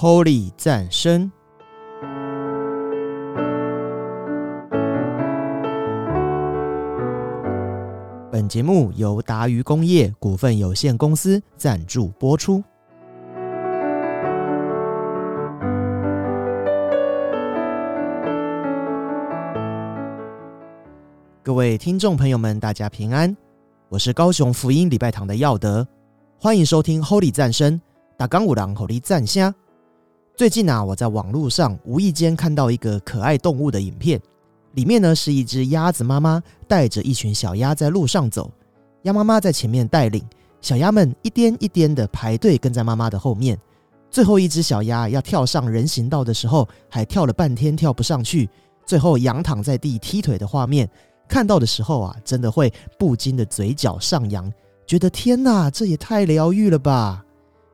Holy 赞声。本节目由达渝工业股份有限公司赞助播出。各位听众朋友们，大家平安，我是高雄福音礼拜堂的耀德，欢迎收听 Holy 赞声，打刚五郎 Holy 赞虾。最近啊，我在网络上无意间看到一个可爱动物的影片，里面呢是一只鸭子妈妈带着一群小鸭在路上走，鸭妈妈在前面带领，小鸭们一颠一颠的排队跟在妈妈的后面。最后一只小鸭要跳上人行道的时候，还跳了半天跳不上去，最后仰躺在地踢腿的画面。看到的时候啊，真的会不禁的嘴角上扬，觉得天哪，这也太疗愈了吧！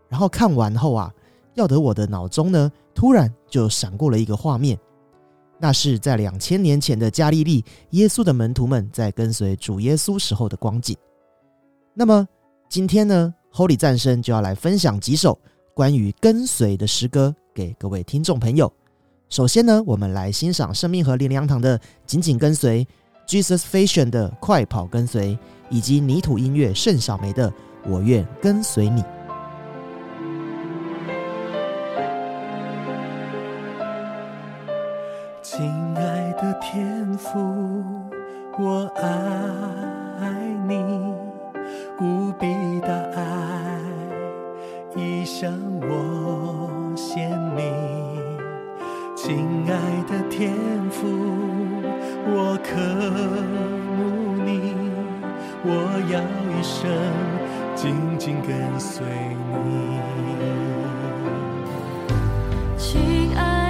然后看完后啊，要得我的脑中呢，突然就闪过了一个画面，那是在两千年前的加利利，耶稣的门徒们在跟随主耶稣时候的光景。那么今天呢，Holy 战声就要来分享几首关于跟随的诗歌给各位听众朋友。首先呢，我们来欣赏生命和林良堂的《紧紧跟随》。Jesus Fashion 的快跑跟随，以及泥土音乐盛小梅的我愿跟随你。天父，我爱你，无比的爱已向我显明。亲爱的天父。我渴慕你，我要一生紧紧跟随你，亲爱。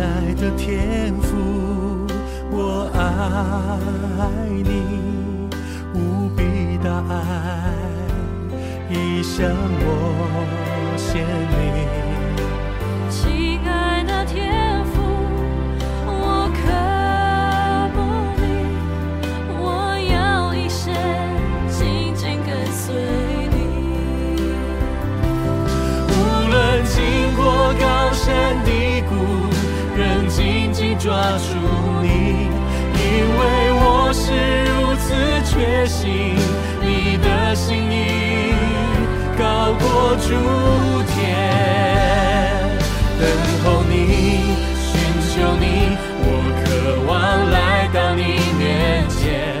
爱的天赋，我爱你，无比大爱一向我献礼。抓住你，因为我是如此确信你的心意高过诸天。等候你，寻求你，我渴望来到你面前，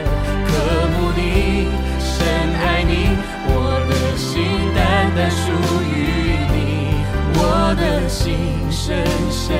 渴慕你，深爱你，我的心单单属于你，我的心深深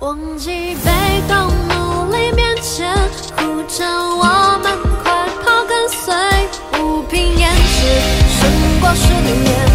忘记被动，努力面前，呼着我们快跑跟随，不平言辞，胜过十年。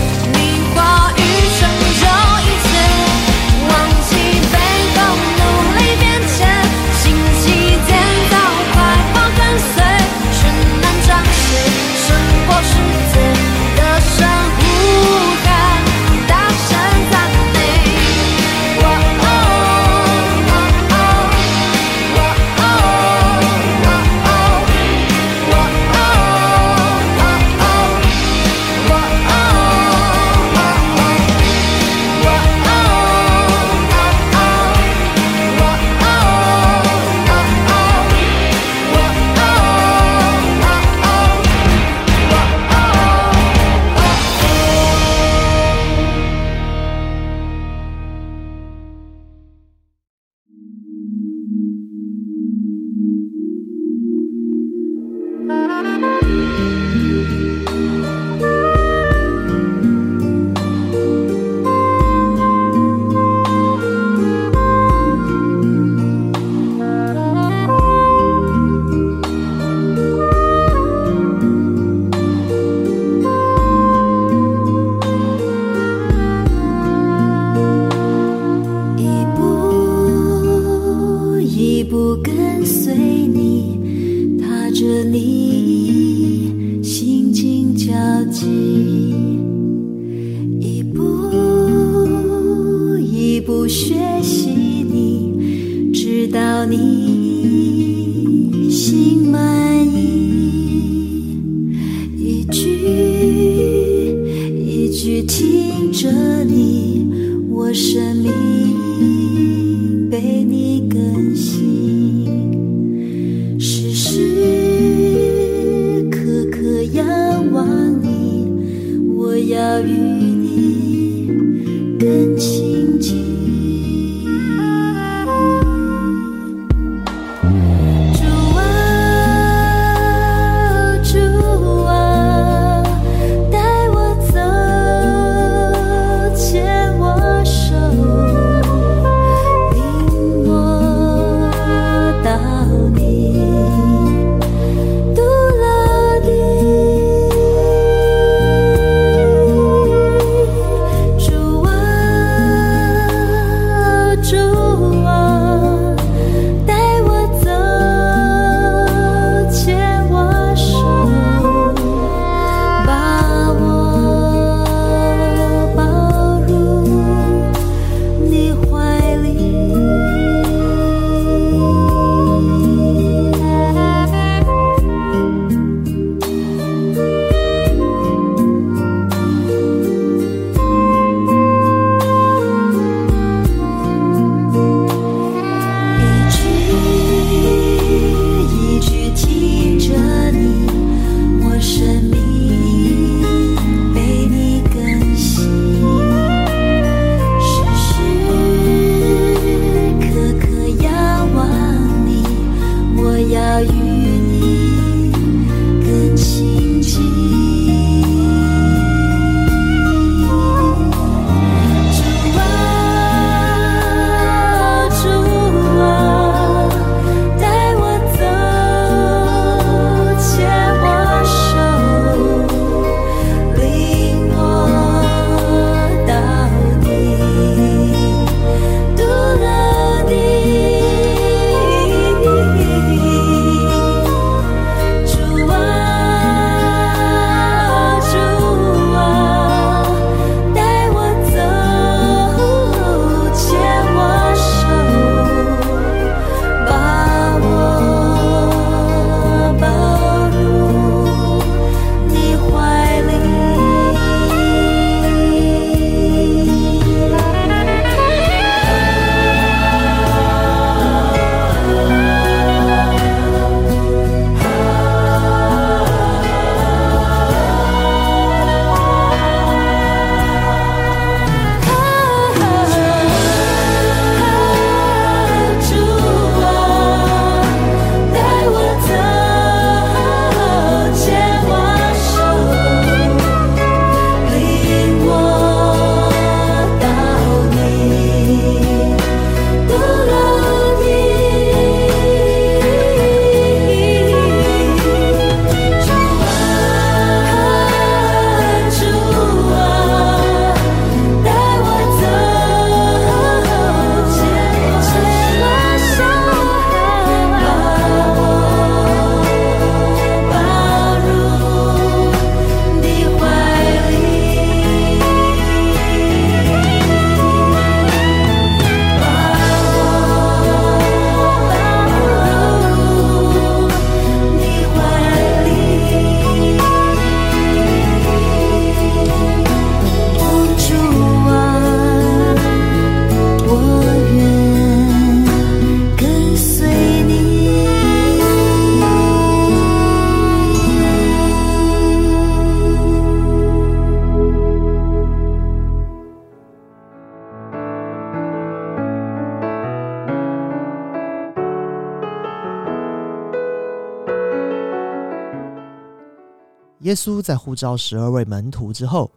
耶稣在呼召十二位门徒之后，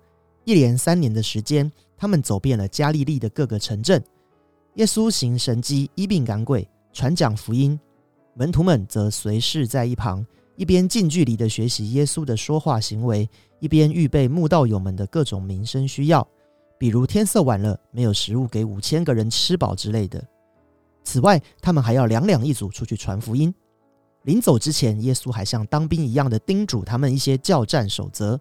一连三年的时间，他们走遍了加利利的各个城镇。耶稣行神迹、医病赶鬼、传讲福音，门徒们则随侍在一旁，一边近距离的学习耶稣的说话行为，一边预备慕道友们的各种民生需要，比如天色晚了没有食物给五千个人吃饱之类的。此外，他们还要两两一组出去传福音。临走之前，耶稣还像当兵一样的叮嘱他们一些教战守则，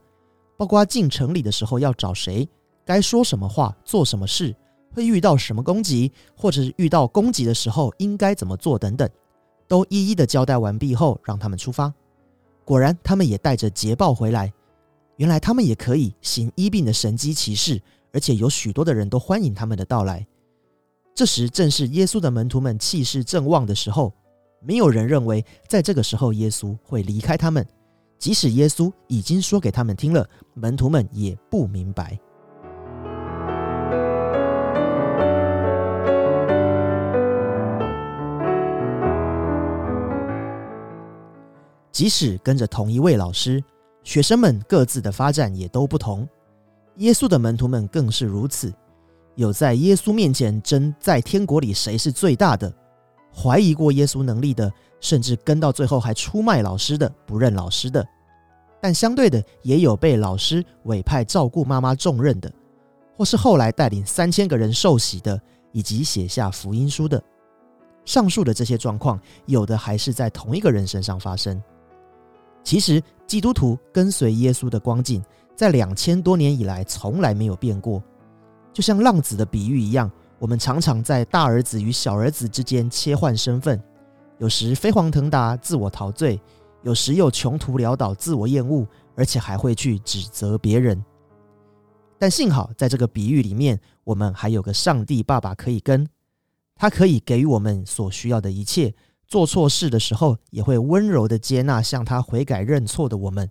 包括进城里的时候要找谁，该说什么话、做什么事，会遇到什么攻击，或者是遇到攻击的时候应该怎么做等等，都一一的交代完毕后，让他们出发。果然，他们也带着捷报回来。原来他们也可以行医病的神机骑士，而且有许多的人都欢迎他们的到来。这时正是耶稣的门徒们气势正旺的时候，没有人认为在这个时候耶稣会离开他们。即使耶稣已经说给他们听了，门徒们也不明白。即使跟着同一位老师，学生们各自的发展也都不同。耶稣的门徒们更是如此，有在耶稣面前争在天国里谁是最大的，怀疑过耶稣能力的，甚至跟到最后还出卖老师的，不认老师的。但相对的，也有被老师委派照顾妈妈重任的，或是后来带领三千个人受洗的，以及写下福音书的。上述的这些状况，有的还是在同一个人身上发生。其实，基督徒跟随耶稣的光景，在两千多年以来从来没有变过。就像浪子的比喻一样，我们常常在大儿子与小儿子之间切换身份，有时飞黄腾达、自我陶醉，有时又穷途潦倒、自我厌恶，而且还会去指责别人。但幸好，在这个比喻里面，我们还有个上帝爸爸可以跟，他可以给予我们所需要的一切。做错事的时候，也会温柔的接纳向他悔改认错的我们。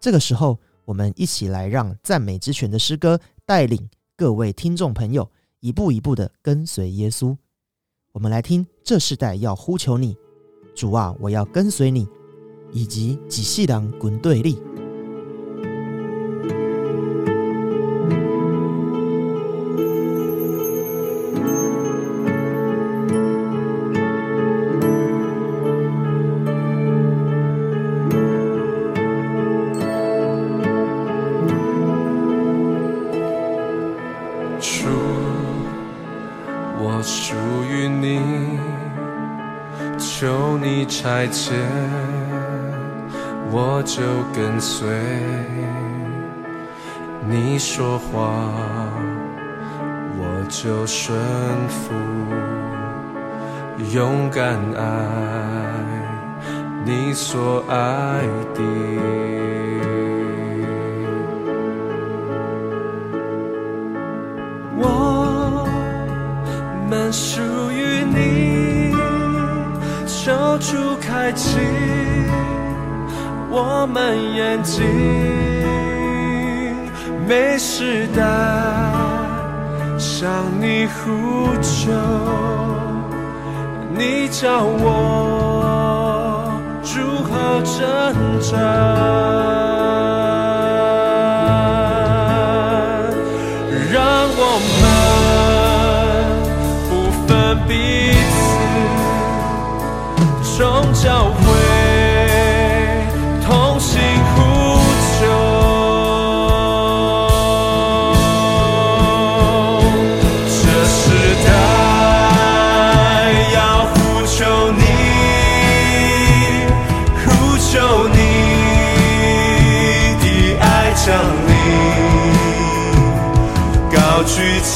这个时候，我们一起来让赞美之泉的诗歌带领各位听众朋友一步一步的跟随耶稣。我们来听这世代要呼求你，主啊，我要跟随你，以及几细郎滚对立。你差遣，我就跟随。你说话，我就顺服，勇敢爱你所爱的。我们是主开启我们眼睛，没时代向你呼求，你教我如何挣扎。教会同心呼求。这时代要呼求你，呼求你的爱降临。高举起，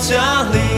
家里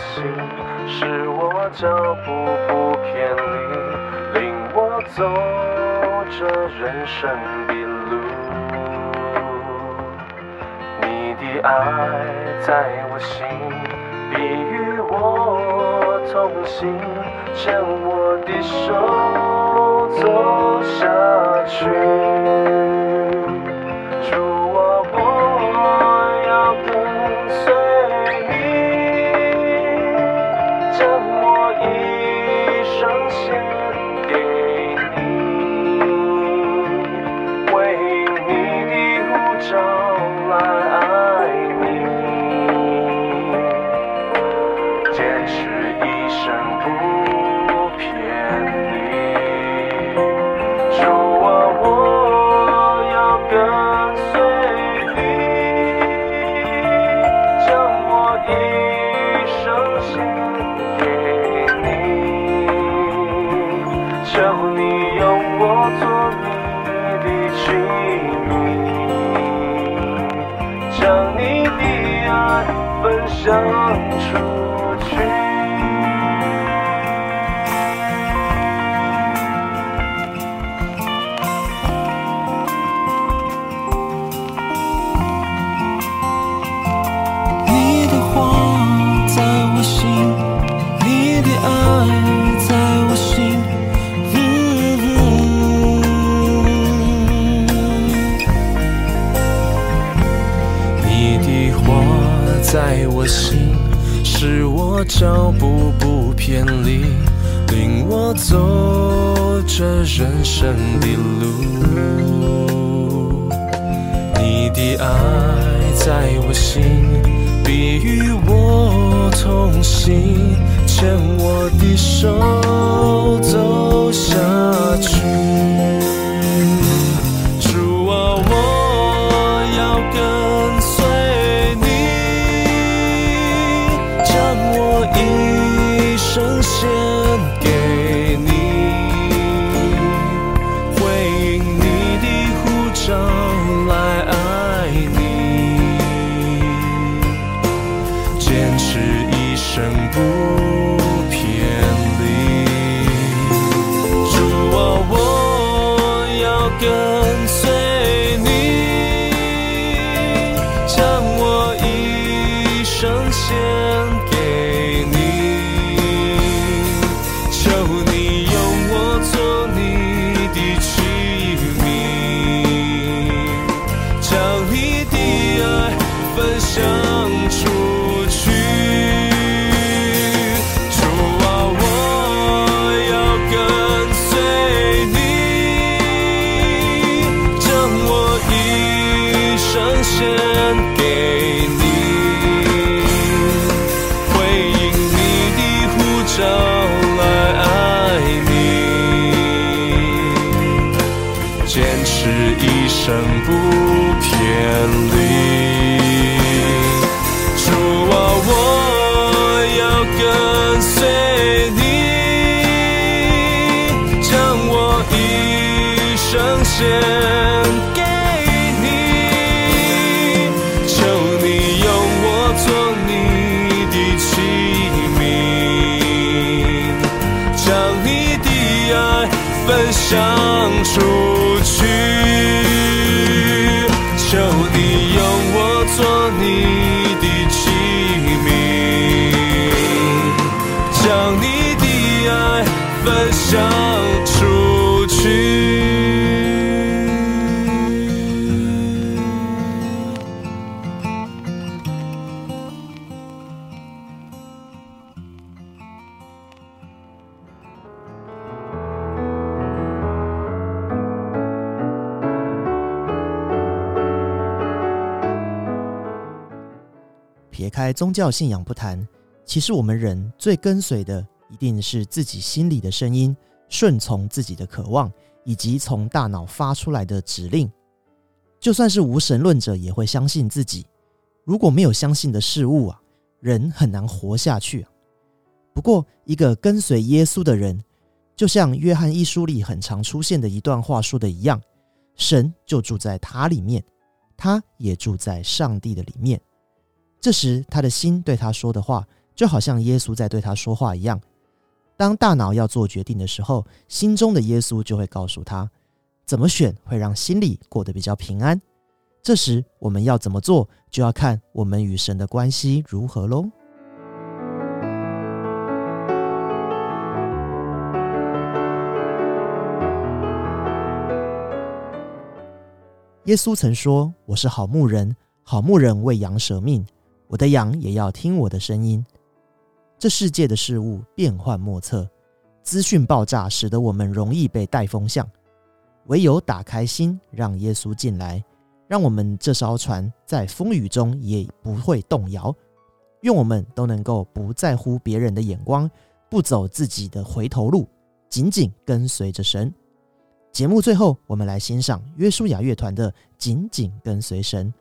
心，是我脚步不偏离，领我走着人生的路。你的爱在我心，你与我同行，牵我的手走下去。求你用我做你的地基，将你的爱分享出。脚步不偏离领我走这人生的路。你的爱在我心必与我同行牵我的手走下去。坚持一生不偏离。主啊，我要跟随你，将我一生献宗教信仰不谈，其实我们人最跟随的一定是自己心里的声音，顺从自己的渴望，以及从大脑发出来的指令。就算是无神论者，也会相信自己。如果没有相信的事物啊，人很难活下去。不过，一个跟随耶稣的人，就像约翰一书里很常出现的一段话说的一样，神就住在他里面，他也住在上帝的里面。这时，他的心对他说的话，就好像耶稣在对他说话一样。当大脑要做决定的时候，心中的耶稣就会告诉他怎么选会让心里过得比较平安。这时，我们要怎么做，就要看我们与神的关系如何喽。耶稣曾说：“我是好牧人，好牧人为羊舍命，我的羊也要听我的声音。”这世界的事物变幻莫测，资讯爆炸，使得我们容易被带风向。唯有打开心，让耶稣进来，让我们这艘船在风雨中也不会动摇。愿我们都能够不在乎别人的眼光，不走自己的回头路，紧紧跟随着神。节目最后，我们来欣赏约书亚乐团的《紧紧跟随神》。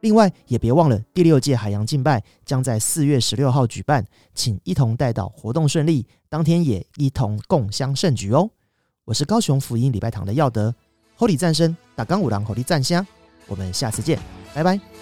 另外，也别忘了第六届海洋敬拜将在四月十六号举办，请一同带到活动顺利，当天也一同共襄盛举哦。我是高雄福音礼拜堂的耀德，Holy 战声打钢五郎 Holy 战香，我们下次见，拜拜。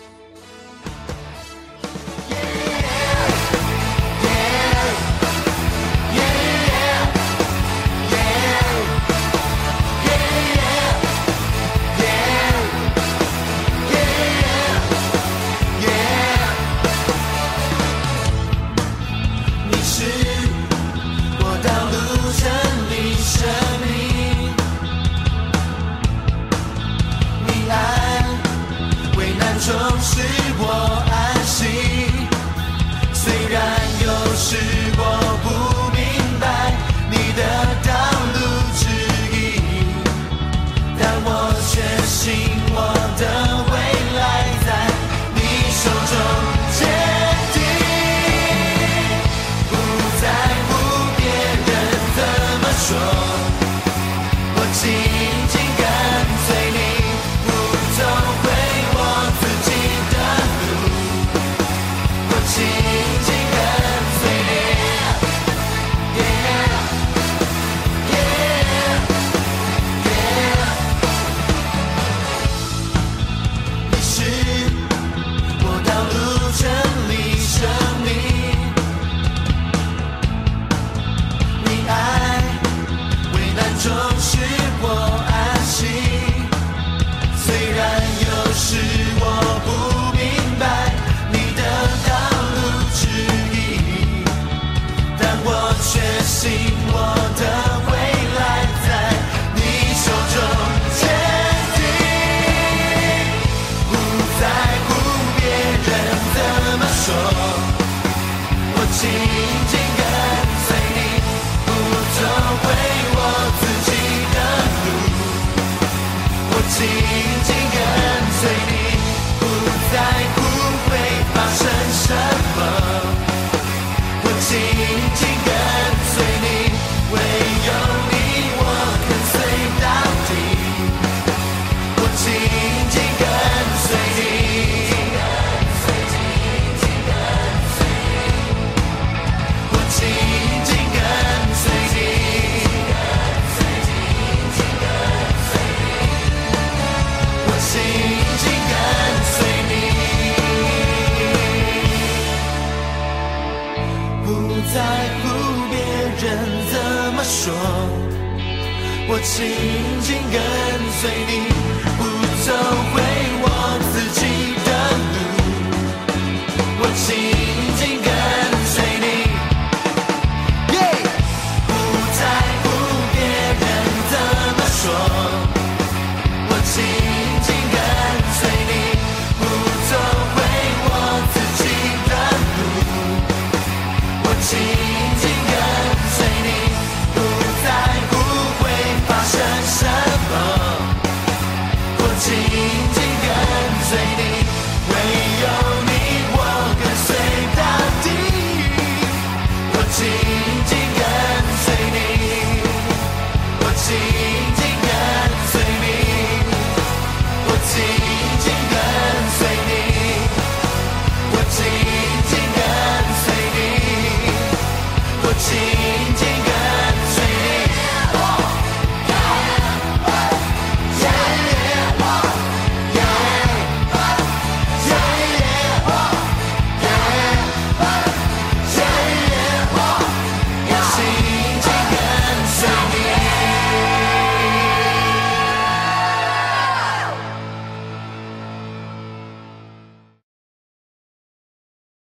说，我紧紧跟随你，不走回我自己的路。我紧紧跟随你，不在乎会发生什么。我紧。我紧紧跟随你，